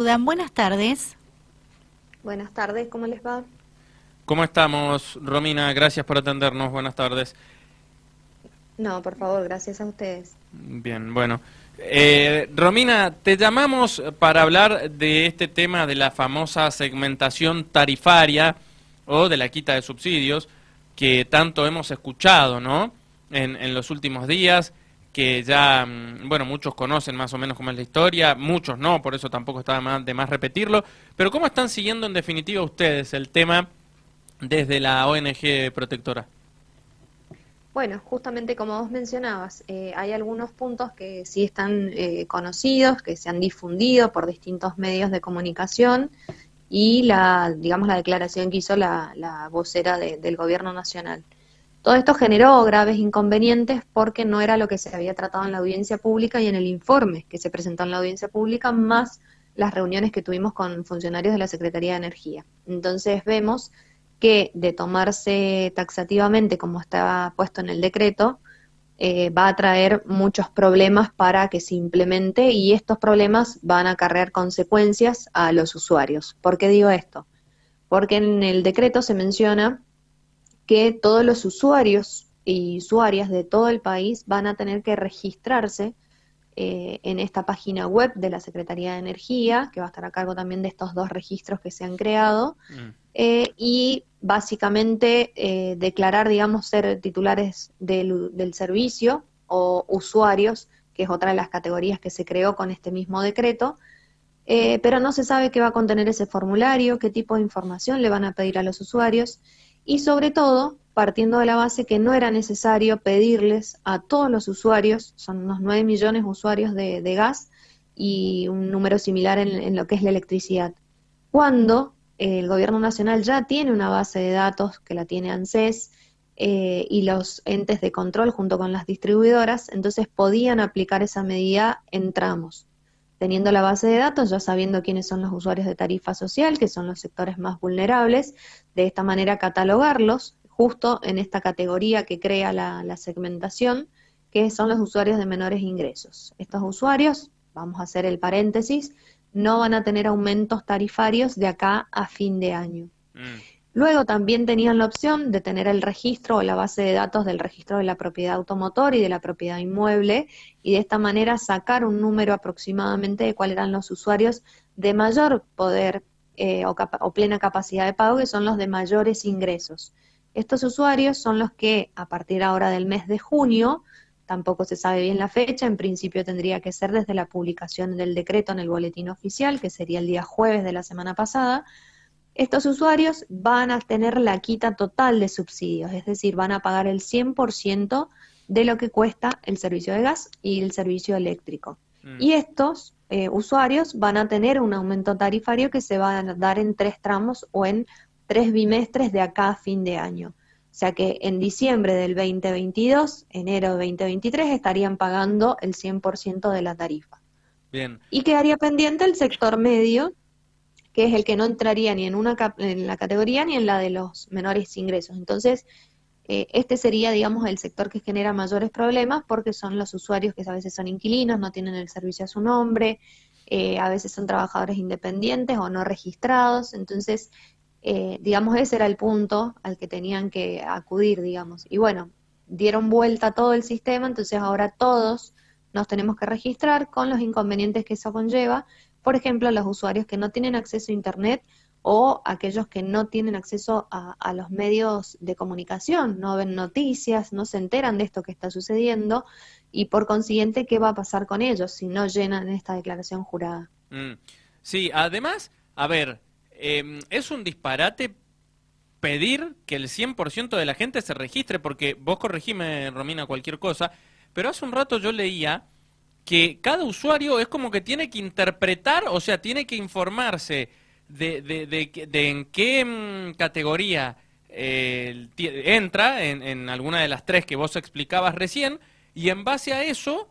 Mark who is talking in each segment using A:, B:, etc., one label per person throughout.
A: Buenas tardes.
B: Buenas tardes, ¿cómo les va?
C: ¿Cómo estamos, Romina? Gracias por atendernos. Buenas tardes.
B: No, por favor, gracias a ustedes.
C: Bien, bueno. Eh, Romina, te llamamos para hablar de este tema de la famosa segmentación tarifaria o de la quita de subsidios que tanto hemos escuchado, ¿no? En, en los últimos días, que ya, mm, bueno, muchos conocen más o menos cómo es la historia, muchos no, por eso tampoco está de más repetirlo. Pero ¿cómo están siguiendo en definitiva ustedes el tema desde la ONG protectora?
B: Bueno, justamente como vos mencionabas, eh, hay algunos puntos que sí están eh, conocidos, que se han difundido por distintos medios de comunicación y la, digamos, la declaración que hizo la, vocera del gobierno nacional. Todo esto generó graves inconvenientes porque no era lo que se había tratado en la audiencia pública y en el informe que se presentó en la audiencia pública, más las reuniones que tuvimos con funcionarios de la Secretaría de Energía. Entonces vemos que de tomarse taxativamente como está puesto en el decreto, eh, va a traer muchos problemas para que se implemente y estos problemas van a acarrear consecuencias a los usuarios. ¿Por qué digo esto? Porque en el decreto se menciona que todos los usuarios y usuarias de todo el país van a tener que registrarse eh, en esta página web de la Secretaría de Energía, que va a estar a cargo también de estos dos registros que se han creado, mm. eh, y básicamente eh, declarar, digamos, ser titulares del, del, servicio o usuarios, que es otra de las categorías que se creó con este mismo decreto, pero no se sabe qué va a contener ese formulario, qué tipo de información le van a pedir a los usuarios y sobre todo partiendo de la base que no era necesario pedirles a todos los usuarios, son unos 9 millones de usuarios de, gas y un número similar en, lo que es la electricidad. Cuando el gobierno nacional ya tiene una base de datos que la tiene ANSES eh, y los entes de control junto con las distribuidoras, entonces podían aplicar esa medida en tramos. Teniendo la base de datos, ya sabiendo quiénes son los usuarios de tarifa social, que son los sectores más vulnerables, de esta manera catalogarlos justo en esta categoría que crea la, segmentación, que son los usuarios de menores ingresos. Estos usuarios, vamos a hacer el paréntesis, no van a tener aumentos tarifarios de acá a fin de año. Mm. Luego también tenían la opción de tener el registro o la base de datos del registro de la propiedad automotor y de la propiedad inmueble y de esta manera sacar un número aproximadamente de cuáles eran los usuarios de mayor poder eh, o, plena capacidad de pago, que son los de mayores ingresos. Estos usuarios son los que a partir ahora del mes de junio, tampoco se sabe bien la fecha, en principio tendría que ser desde la publicación del decreto en el boletín oficial, que sería el día jueves de la semana pasada, estos usuarios van a tener la quita total de subsidios, es decir, van a pagar el 100% de lo que cuesta el servicio de gas y el servicio eléctrico. Mm. Y estos eh, usuarios van a tener un aumento tarifario que se va a dar en tres tramos o en tres bimestres de acá a fin de año. O sea que en diciembre del 2022, enero de 2023, estarían pagando el 100% de la tarifa. Bien. Y quedaría pendiente el sector medio, que es el que no entraría ni en, una en la categoría ni en la de los menores ingresos. Entonces, eh, este sería, digamos, el sector que genera mayores problemas porque son los usuarios que a veces son inquilinos, no tienen el servicio a su nombre, eh, a veces son trabajadores independientes o no registrados. Entonces, eh, digamos, ese era el punto al que tenían que acudir, digamos. Y bueno, dieron vuelta todo el sistema, entonces ahora todos nos tenemos que registrar con los inconvenientes que eso conlleva. Por ejemplo, los usuarios que no tienen acceso a Internet o aquellos que no tienen acceso a, los medios de comunicación, no ven noticias, no se enteran de esto que está sucediendo y por consiguiente, ¿qué va a pasar con ellos si no llenan esta declaración jurada?
C: Mm. Sí, además, a ver, Em, es un disparate pedir que el 100% de la gente se registre, porque vos corregime, Romina, cualquier cosa, pero hace un rato yo leía que cada usuario es como que tiene que interpretar, o sea, tiene que informarse de, de, en qué mm, categoría eh, entra, en, en alguna de las tres que vos explicabas recién, y en base a eso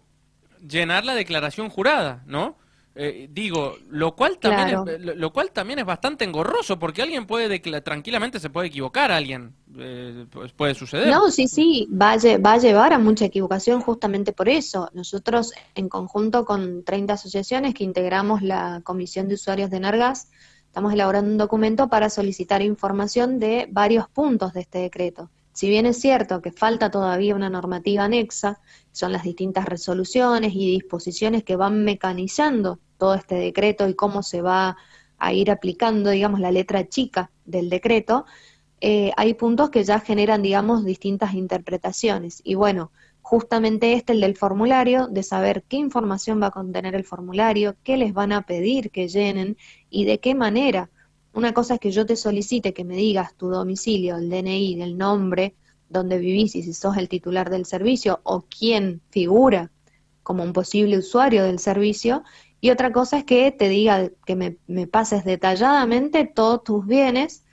C: llenar la declaración jurada, ¿no? Eh, digo, lo cual también es, lo, cual también es bastante engorroso porque alguien puede tranquilamente se puede equivocar alguien eh, pues puede suceder.
B: No, sí, sí, va a, va a llevar a mucha equivocación justamente por eso. Nosotros en conjunto con 30 asociaciones que integramos la Comisión de Usuarios de Nargas estamos elaborando un documento para solicitar información de varios puntos de este decreto. Si bien es cierto que falta todavía una normativa anexa, son las distintas resoluciones y disposiciones que van mecanizando todo este decreto y cómo se va a ir aplicando, digamos, la letra chica del decreto, eh, hay puntos que ya generan, digamos, distintas interpretaciones. Y bueno, justamente este, el del formulario, de saber qué información va a contener el formulario, qué les van a pedir que llenen y de qué manera. Una cosa es que yo te solicite que me digas tu domicilio, el DNI, el nombre, dónde vivís y si sos el titular del servicio o quién figura como un posible usuario del servicio. Y otra cosa es que te diga que me, pases detalladamente todos tus bienes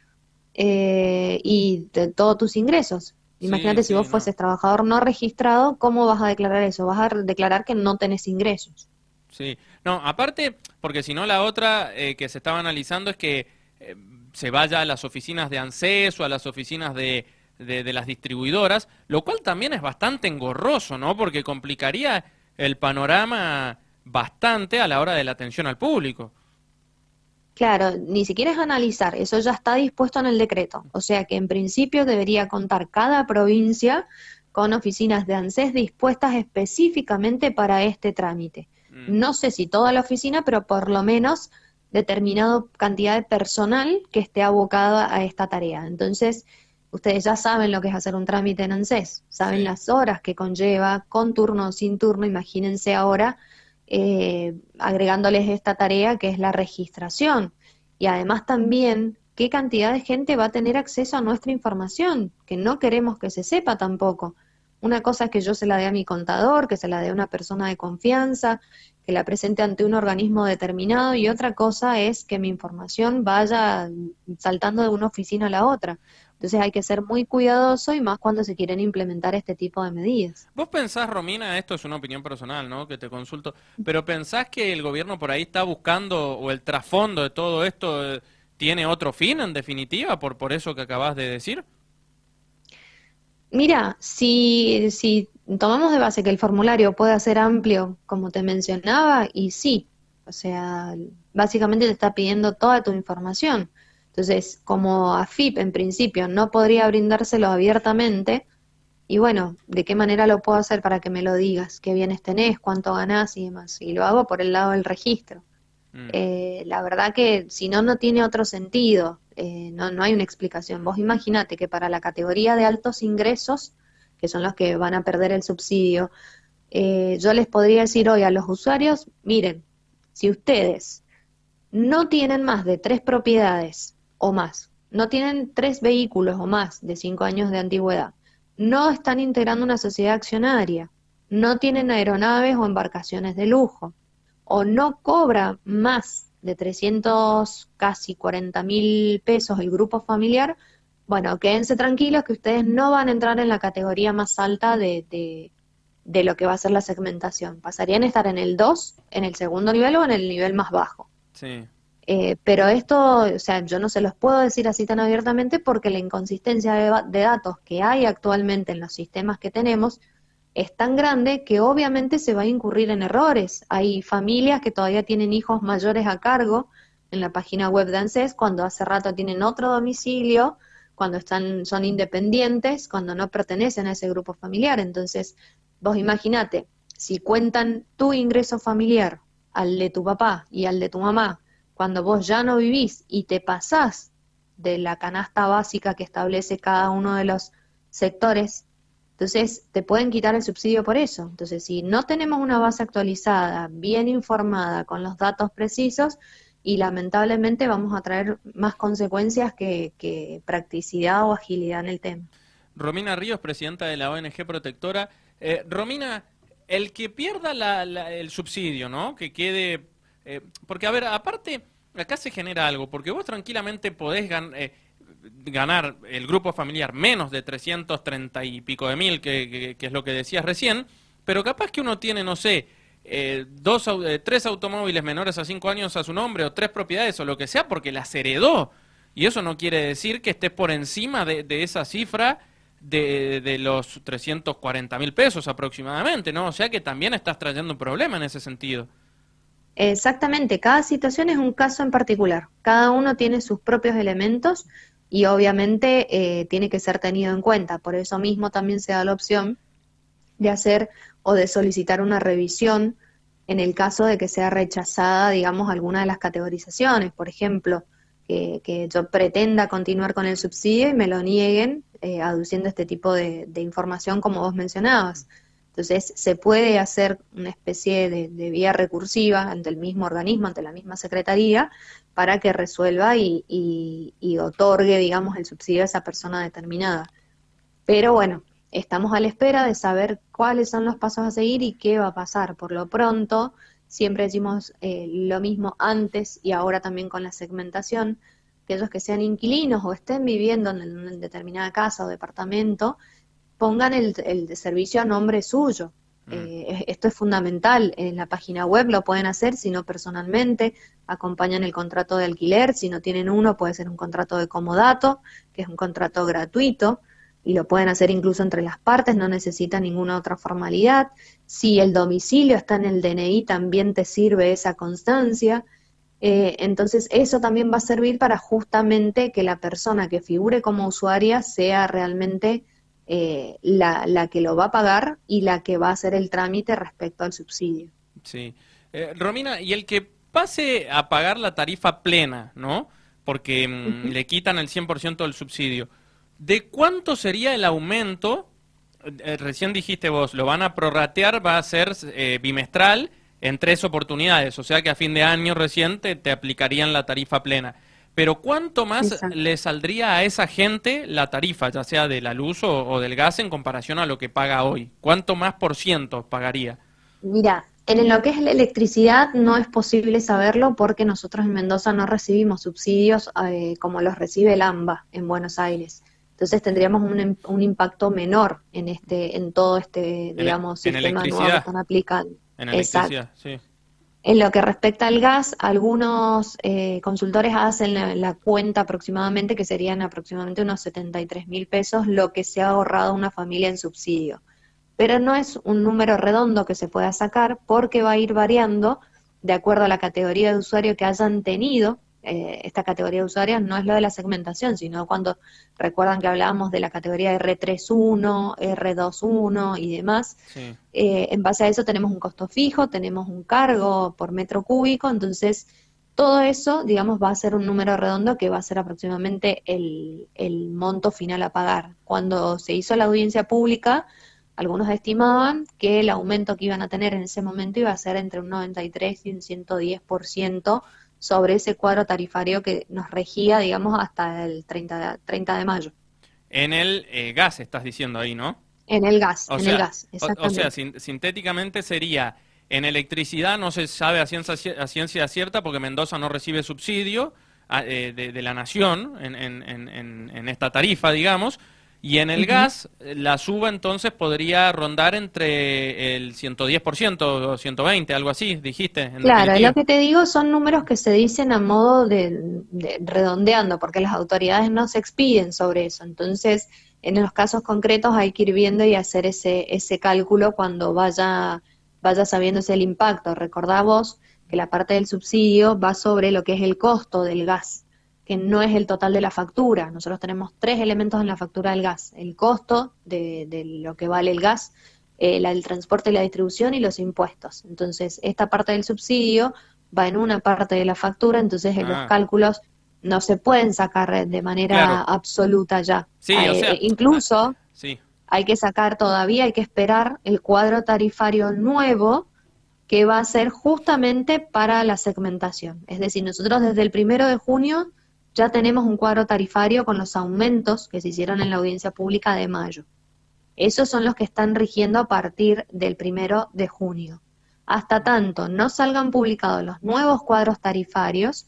B: eh, y todos tus ingresos. Imagínate si vos fueses trabajador no registrado, ¿cómo vas a declarar eso? Vas a declarar que no tenés ingresos.
C: Sí, no, aparte, porque si no la otra eh, que se estaba analizando es que eh, se vaya a las oficinas de ANSES o a las oficinas de, de, las distribuidoras, lo cual también es bastante engorroso, ¿no? Porque complicaría el panorama bastante a la hora de la atención al público.
B: Claro, ni siquiera es analizar, eso ya está dispuesto en el decreto. O sea que en principio debería contar cada provincia con oficinas de ANSES dispuestas específicamente para este trámite. Mm. No sé si toda la oficina, pero por lo menos determinada cantidad de personal que esté abocada a esta tarea. Entonces, ustedes ya saben lo que es hacer un trámite en ANSES, saben las horas que conlleva, con turno o sin turno, imagínense ahora eh, agregándoles esta tarea que es la registración. Y además también qué cantidad de gente va a tener acceso a nuestra información, que no queremos que se sepa tampoco. Una cosa es que yo se la dé a mi contador, que se la dé a una persona de confianza, que la presente ante un organismo determinado y otra cosa es que mi información vaya saltando de una oficina a la otra. Entonces hay que ser muy cuidadoso y más cuando se quieren implementar este tipo de medidas.
C: Vos pensás, Romina, esto es una opinión personal, ¿no? Que te consulto, pero pensás que el gobierno por ahí está buscando o el trasfondo de todo esto eh, tiene otro fin en definitiva por, por eso que acabas de decir?
B: Mira, si, si tomamos de base que el formulario puede ser amplio, como te mencionaba, y sí, o sea, básicamente te está pidiendo toda tu información. Entonces, como AFIP en principio no podría brindárselo abiertamente, y bueno, ¿de qué manera lo puedo hacer para que me lo digas? ¿Qué bienes tenés? ¿Cuánto ganás? Y demás. Y lo hago por el lado del registro. Mm. Eh, la verdad que si no, no tiene otro sentido. Eh, no, no hay una explicación. Vos imaginate que para la categoría de altos ingresos, que son los que van a perder el subsidio, eh, yo les podría decir hoy a los usuarios, miren, si ustedes no tienen más de tres propiedades o más, no tienen tres vehículos o más de cinco años de antigüedad, no están integrando una sociedad accionaria, no tienen aeronaves o embarcaciones de lujo, o no cobra más de 300, casi 40 mil pesos el grupo familiar, bueno, quédense tranquilos que ustedes no van a entrar en la categoría más alta de, de, de lo que va a ser la segmentación. Pasarían a estar en el 2, en el segundo nivel o en el nivel más bajo. Sí. Eh, pero esto, o sea, yo no se los puedo decir así tan abiertamente porque la inconsistencia de, datos que hay actualmente en los sistemas que tenemos es tan grande que obviamente se va a incurrir en errores. Hay familias que todavía tienen hijos mayores a cargo en la página web de ANSES cuando hace rato tienen otro domicilio, cuando están, son independientes, cuando no pertenecen a ese grupo familiar. Entonces, vos imaginate, si cuentan tu ingreso familiar al de tu papá y al de tu mamá cuando vos ya no vivís y te pasás de la canasta básica que establece cada uno de los sectores, entonces te pueden quitar el subsidio por eso. Entonces, si no tenemos una base actualizada, bien informada, con los datos precisos, y lamentablemente vamos a traer más consecuencias que, practicidad o agilidad en el tema.
C: Romina Ríos, presidenta de la ONG Protectora. Eh, Romina, el que pierda el subsidio, ¿no? Que quede eh, porque, a ver, aparte, acá se genera algo, porque vos tranquilamente podés eh, ganar el grupo familiar menos de 330 y pico de mil, que, es lo que decías recién, pero capaz que uno tiene, no sé, eh, dos, eh, tres automóviles menores a cinco años a su nombre o tres propiedades o lo que sea porque las heredó. Y eso no quiere decir que estés por encima de, esa cifra de, de los 340 mil pesos aproximadamente, ¿no? O sea que también estás trayendo un problema en ese sentido.
B: Exactamente, cada situación es un caso en particular. Cada uno tiene sus propios elementos y obviamente eh, tiene que ser tenido en cuenta. Por eso mismo también se da la opción de hacer o de solicitar una revisión en el caso de que sea rechazada, digamos, alguna de las categorizaciones. Por ejemplo, que, yo pretenda continuar con el subsidio y me lo nieguen eh, aduciendo este tipo de, información como vos mencionabas. Entonces, se puede hacer una especie de, vía recursiva ante el mismo organismo, ante la misma secretaría, para que resuelva y, otorgue, digamos, el subsidio a esa persona determinada. Pero bueno, estamos a la espera de saber cuáles son los pasos a seguir y qué va a pasar. Por lo pronto, siempre decimos eh, lo mismo antes y ahora también con la segmentación, que aquellos que sean inquilinos o estén viviendo en una determinada casa o departamento, pongan el, servicio a nombre suyo. Mm. Eh, esto es fundamental. En la página web lo pueden hacer, si no personalmente, acompañan el contrato de alquiler. Si no tienen uno, puede ser un contrato de comodato, que es un contrato gratuito y lo pueden hacer incluso entre las partes, no necesita ninguna otra formalidad. Si el domicilio está en el DNI, también te sirve esa constancia. Eh, entonces, eso también va a servir para justamente que la persona que figure como usuaria sea realmente eh, la, que lo va a pagar y la que va a hacer el trámite respecto al subsidio.
C: Sí. Eh, Romina, y el que pase a pagar la tarifa plena, ¿no? Porque mm, le quitan el 100% del subsidio ¿De cuánto sería el aumento? Eh, recién dijiste vos, lo van a prorratear, va a ser eh, bimestral en tres oportunidades, o sea que a fin de año reciente te aplicarían la tarifa plena. Pero ¿cuánto más le saldría a esa gente la tarifa, ya sea de la luz o, del gas, en comparación a lo que paga hoy? ¿Cuánto más por ciento pagaría?
B: Mira, en lo que es la electricidad no es posible saberlo porque nosotros en Mendoza no recibimos subsidios eh, como los recibe el AMBA en Buenos Aires. Entonces tendríamos un, un impacto menor en este, en todo este, digamos, sistema nuevo que están aplicando.
C: En electricidad, sí.
B: En lo que respecta al gas, algunos eh, consultores hacen la, cuenta aproximadamente que serían aproximadamente unos 73 mil pesos lo que se ha ahorrado una familia en subsidio. Pero no es un número redondo que se pueda sacar porque va a ir variando de acuerdo a la categoría de usuario que hayan tenido eh, esta categoría de usuarios no es lo de la segmentación, sino cuando recuerdan que hablábamos de la categoría R31, R21 y demás. Eh, en base a eso tenemos un costo fijo, tenemos un cargo por metro cúbico, entonces todo eso, digamos, va a ser un número redondo que va a ser aproximadamente el, el monto final a pagar. Cuando se hizo la audiencia pública, algunos estimaban que el aumento que iban a tener en ese momento iba a ser entre un 93 y un 110% sobre ese cuadro tarifario que nos regía, digamos, hasta el 30 de, 30 de mayo.
C: En el eh, gas estás diciendo ahí, ¿no?
B: En el gas, en el gas, exactamente.
C: O, sea, sintéticamente sería, en electricidad no se sabe a ciencia, a ciencia cierta porque Mendoza no recibe subsidio ah, eh, de, la nación en, en, en, en esta tarifa, digamos, y en el gas, la suba entonces podría rondar entre el 110% o 120, algo así, dijiste.
B: claro, lo que te digo son números que se dicen a modo de, redondeando, porque las autoridades no se expiden sobre eso. Entonces, en los casos concretos hay que ir viendo y hacer ese, ese cálculo cuando vaya, vaya sabiéndose el impacto. Recordá vos que la parte del subsidio va sobre lo que es el costo del gas que no es el total de la factura. Nosotros tenemos tres elementos en la factura del gas, el costo de, lo que vale el gas, eh, el transporte y la distribución y los impuestos. Entonces, esta parte del subsidio va en una parte de la factura, entonces en los ah. cálculos no se pueden sacar de manera absoluta ya.
C: Sí, o
B: eh,
C: sea,
B: incluso
C: ah, sí.
B: hay que sacar todavía, hay que esperar el cuadro tarifario nuevo que va a ser justamente para la segmentación. Es decir, nosotros desde el primero de junio ya tenemos un cuadro tarifario con los aumentos que se hicieron en la audiencia pública de mayo. Esos son los que están rigiendo a partir del primero de junio. Hasta tanto no salgan publicados los nuevos cuadros tarifarios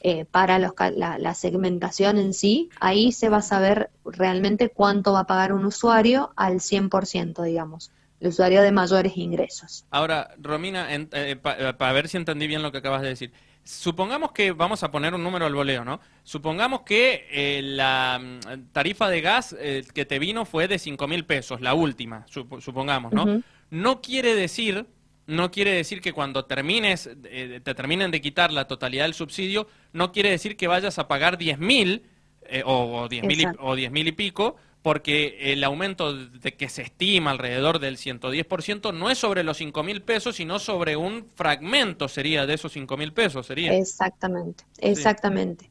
B: eh, para la, segmentación en sí, ahí se va a saber realmente cuánto va a pagar un usuario al 100%, digamos. el usuario de mayores ingresos.
C: Ahora, Romina, eh, para ver si entendí bien lo que acabas de decir. Supongamos que, vamos a poner un número al voleo, ¿no? Supongamos que eh, la mm, tarifa de gas eh, que te vino fue de 5 mil pesos, la última, supongamos, ¿no? No quiere decir, no quiere decir que cuando termines, te terminen de quitar la totalidad del subsidio, no quiere decir que vayas a pagar 10 mil o, o 10 mil y pico, porque el aumento de que se estima alrededor del 110% no es sobre los 5 mil pesos, sino sobre un fragmento sería de esos 5 mil pesos, sería.
B: Exactamente, exactamente.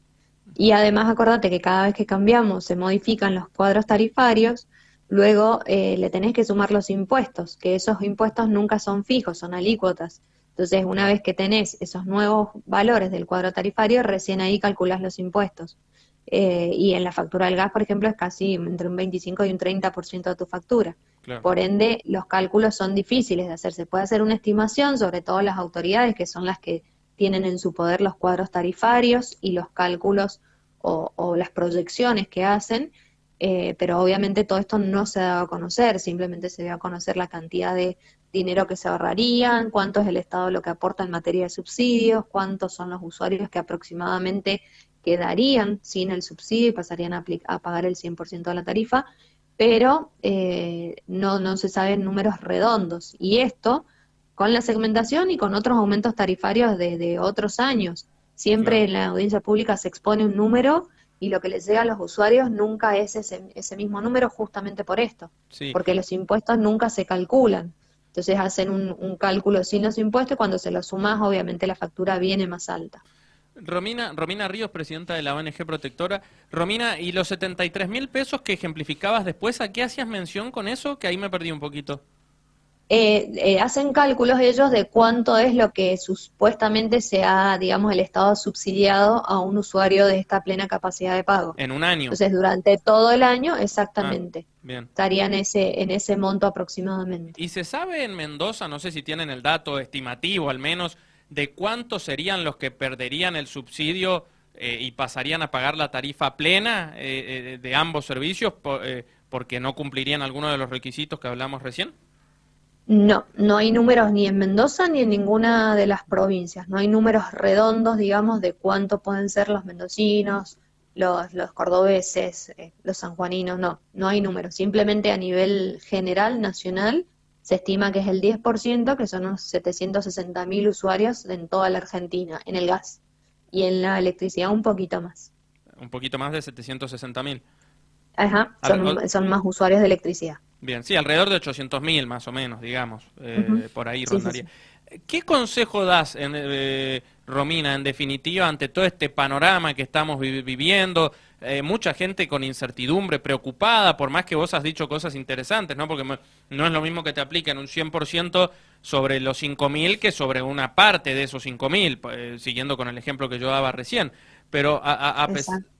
B: Y además acordate que cada vez que cambiamos se modifican los cuadros tarifarios, luego eh, le tenés que sumar los impuestos, que esos impuestos nunca son fijos, son alícuotas. Entonces, una vez que tenés esos nuevos valores del cuadro tarifario, recién ahí calculás los impuestos. Eh, y en la factura del gas, por ejemplo, es casi entre un 25 y un 30% de tu factura. Por ende, los cálculos son difíciles de hacer. Se puede hacer una estimación, sobre todo las autoridades, que son las que tienen en su poder los cuadros tarifarios y los cálculos o, las proyecciones que hacen, eh, pero obviamente todo esto no se da a conocer, simplemente se da a conocer la cantidad de dinero que se ahorrarían, cuánto es el Estado lo que aporta en materia de subsidios, cuántos son los usuarios que aproximadamente quedarían sin el subsidio y pasarían a, pagar el 100% de la tarifa, pero eh, no, no se saben números redondos. Y esto con la segmentación y con otros aumentos tarifarios de, otros años. Siempre en la audiencia pública se expone un número y lo que les llega a los usuarios nunca es ese, ese mismo número justamente por esto, porque los impuestos nunca se calculan. Entonces hacen un, un cálculo sin los impuestos y cuando se los sumas obviamente la factura viene más alta.
C: Romina, Romina Ríos, presidenta de la ONG Protectora. Romina, ¿y los 73 mil pesos que ejemplificabas después, a qué hacías mención con eso? Que ahí me perdí un poquito.
B: Eh, eh, hacen cálculos ellos de cuánto es lo que supuestamente se ha, digamos, el Estado subsidiado a un usuario de esta plena capacidad de pago.
C: En un año.
B: Entonces, durante todo el año, exactamente. Ah, bien. Estarían ese, en ese monto aproximadamente.
C: ¿Y se sabe en Mendoza, no sé si tienen el dato estimativo al menos, de cuántos serían los que perderían el subsidio eh, y pasarían a pagar la tarifa plena eh, eh, de ambos servicios porque no cumplirían alguno de los requisitos que hablamos recién?
B: No, no hay números ni en Mendoza ni en ninguna de las provincias. No hay números redondos, digamos, de cuánto pueden ser los mendocinos, los, los cordobeses, los sanjuaninos. No, no hay números. Simplemente a nivel general, nacional, se estima que es el 10%, que son unos 760.000 usuarios en toda la Argentina, en el gas. Y en la electricidad un poquito más.
C: Un poquito más de 760.000.
B: Ajá, son, más usuarios de electricidad.
C: Bien, sí, alrededor de 800.000 más o menos, digamos, eh, por ahí rondaría. ¿Qué consejo das, en, eh, Romina, en definitiva, ante todo este panorama que estamos viviendo? Eh, mucha gente con incertidumbre, preocupada, por más que vos has dicho cosas interesantes, ¿no? Porque no es lo mismo que te apliquen un 100% sobre los 5.000 que sobre una parte de esos 5.000, eh, siguiendo con el ejemplo que yo daba recién. Pero a,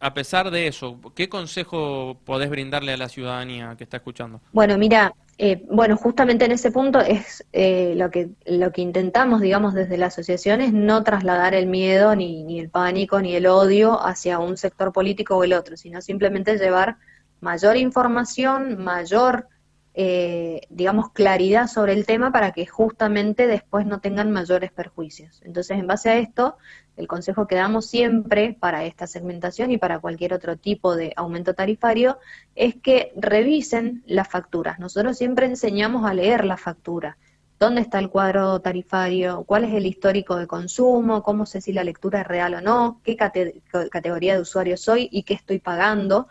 C: a, pesar de eso, ¿qué consejo podés brindarle a la ciudadanía que está escuchando?
B: Bueno, mira, eh, bueno, justamente en ese punto es eh, lo que lo que intentamos, digamos, desde la asociación es no trasladar el miedo, ni, ni el pánico, ni el odio hacia un sector político o el otro, sino simplemente llevar mayor información, mayor, eh, digamos, claridad sobre el tema para que justamente después no tengan mayores perjuicios. Entonces, en base a esto, el consejo que damos siempre para esta segmentación y para cualquier otro tipo de aumento tarifario es que revisen las facturas. Nosotros siempre enseñamos a leer la factura. ¿Dónde está el cuadro tarifario? ¿Cuál es el histórico de consumo? ¿Cómo sé si la lectura es real o no? ¿Qué categoría de usuario soy y qué estoy pagando?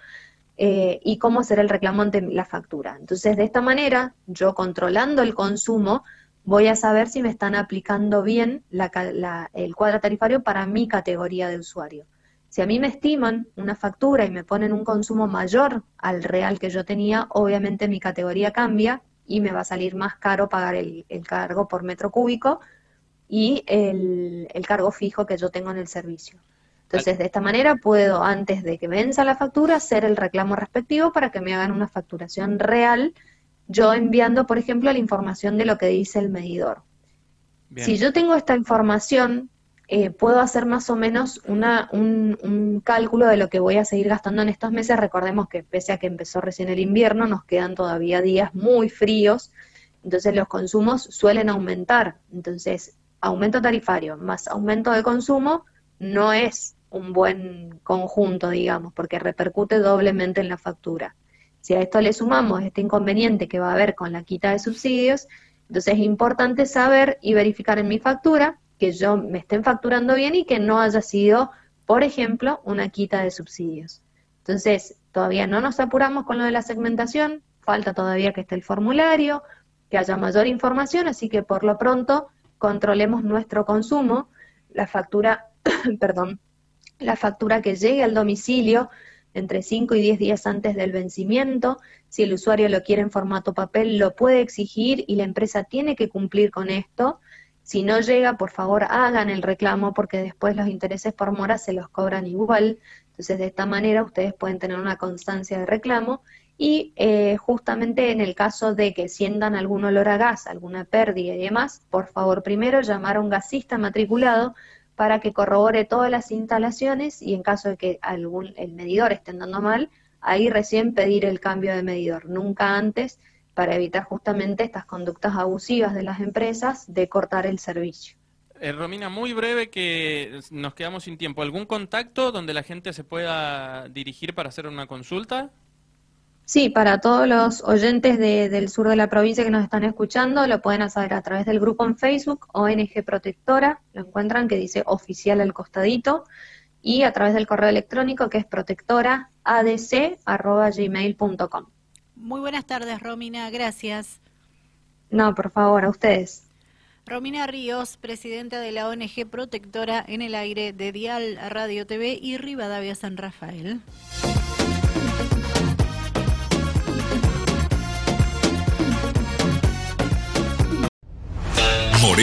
B: Eh, y cómo hacer el reclamo ante la factura. Entonces, de esta manera, yo controlando el consumo, voy a saber si me están aplicando bien el cuadro tarifario para mi categoría de usuario. Si a mí me estiman una factura y me ponen un consumo mayor al real que yo tenía, obviamente mi categoría cambia y me va a salir más caro pagar el, cargo por metro cúbico y el, el, cargo fijo que yo tengo en el servicio. Entonces, de esta manera puedo, antes de que venza la factura, hacer el reclamo respectivo para que me hagan una facturación real yo enviando, por ejemplo, la información de lo que dice el medidor. Si yo tengo esta información, eh, puedo hacer más o menos una, un, cálculo de lo que voy a seguir gastando en estos meses. Recordemos que pese a que empezó recién el invierno, nos quedan todavía días muy fríos entonces los consumos suelen aumentar. Entonces, aumento tarifario más aumento de consumo no es un buen conjunto, digamos, porque repercute doblemente en la factura. Si a esto le sumamos este inconveniente que va a haber con la quita de subsidios, entonces es importante saber y verificar en mi factura que yo me estén facturando bien y que no haya sido, por ejemplo, una quita de subsidios. Entonces, todavía no nos apuramos con lo de la segmentación, falta todavía que esté el formulario, que haya mayor información, así que por lo pronto controlemos nuestro consumo, la factura, perdón, la factura que llegue al domicilio entre 5 y 10 días antes del vencimiento. Si el usuario lo quiere en formato papel, lo puede exigir y la empresa tiene que cumplir con esto. Si no llega, por favor, hagan el reclamo porque después los intereses por mora se los cobran igual. Entonces, de esta manera ustedes pueden tener una constancia de reclamo y eh, justamente en el caso de que sientan algún olor a gas, alguna pérdida y demás, por favor primero llamar a un gasista matriculado para que corrobore todas las instalaciones y en caso de que algún, el medidor esté andando mal, ahí recién pedir el cambio de medidor, nunca antes para evitar justamente estas conductas abusivas de las empresas de cortar el servicio.
C: Eh, Romina, muy breve que nos quedamos sin tiempo. ¿Algún contacto donde la gente se pueda dirigir para hacer una consulta?
B: Sí, para todos los oyentes del sur de la provincia que nos están escuchando, lo pueden hacer a través del grupo en Facebook, ONG Protectora, lo encuentran que dice oficial al costadito, y a través del correo electrónico que es protectoraadc.gmail.com.
A: Muy buenas tardes, Romina, gracias.
B: No, por favor, a ustedes.
A: Romina Ríos, presidenta de la ONG Protectora en el aire de Dial Radio TV y Rivadavia San Rafael.
D: Moreno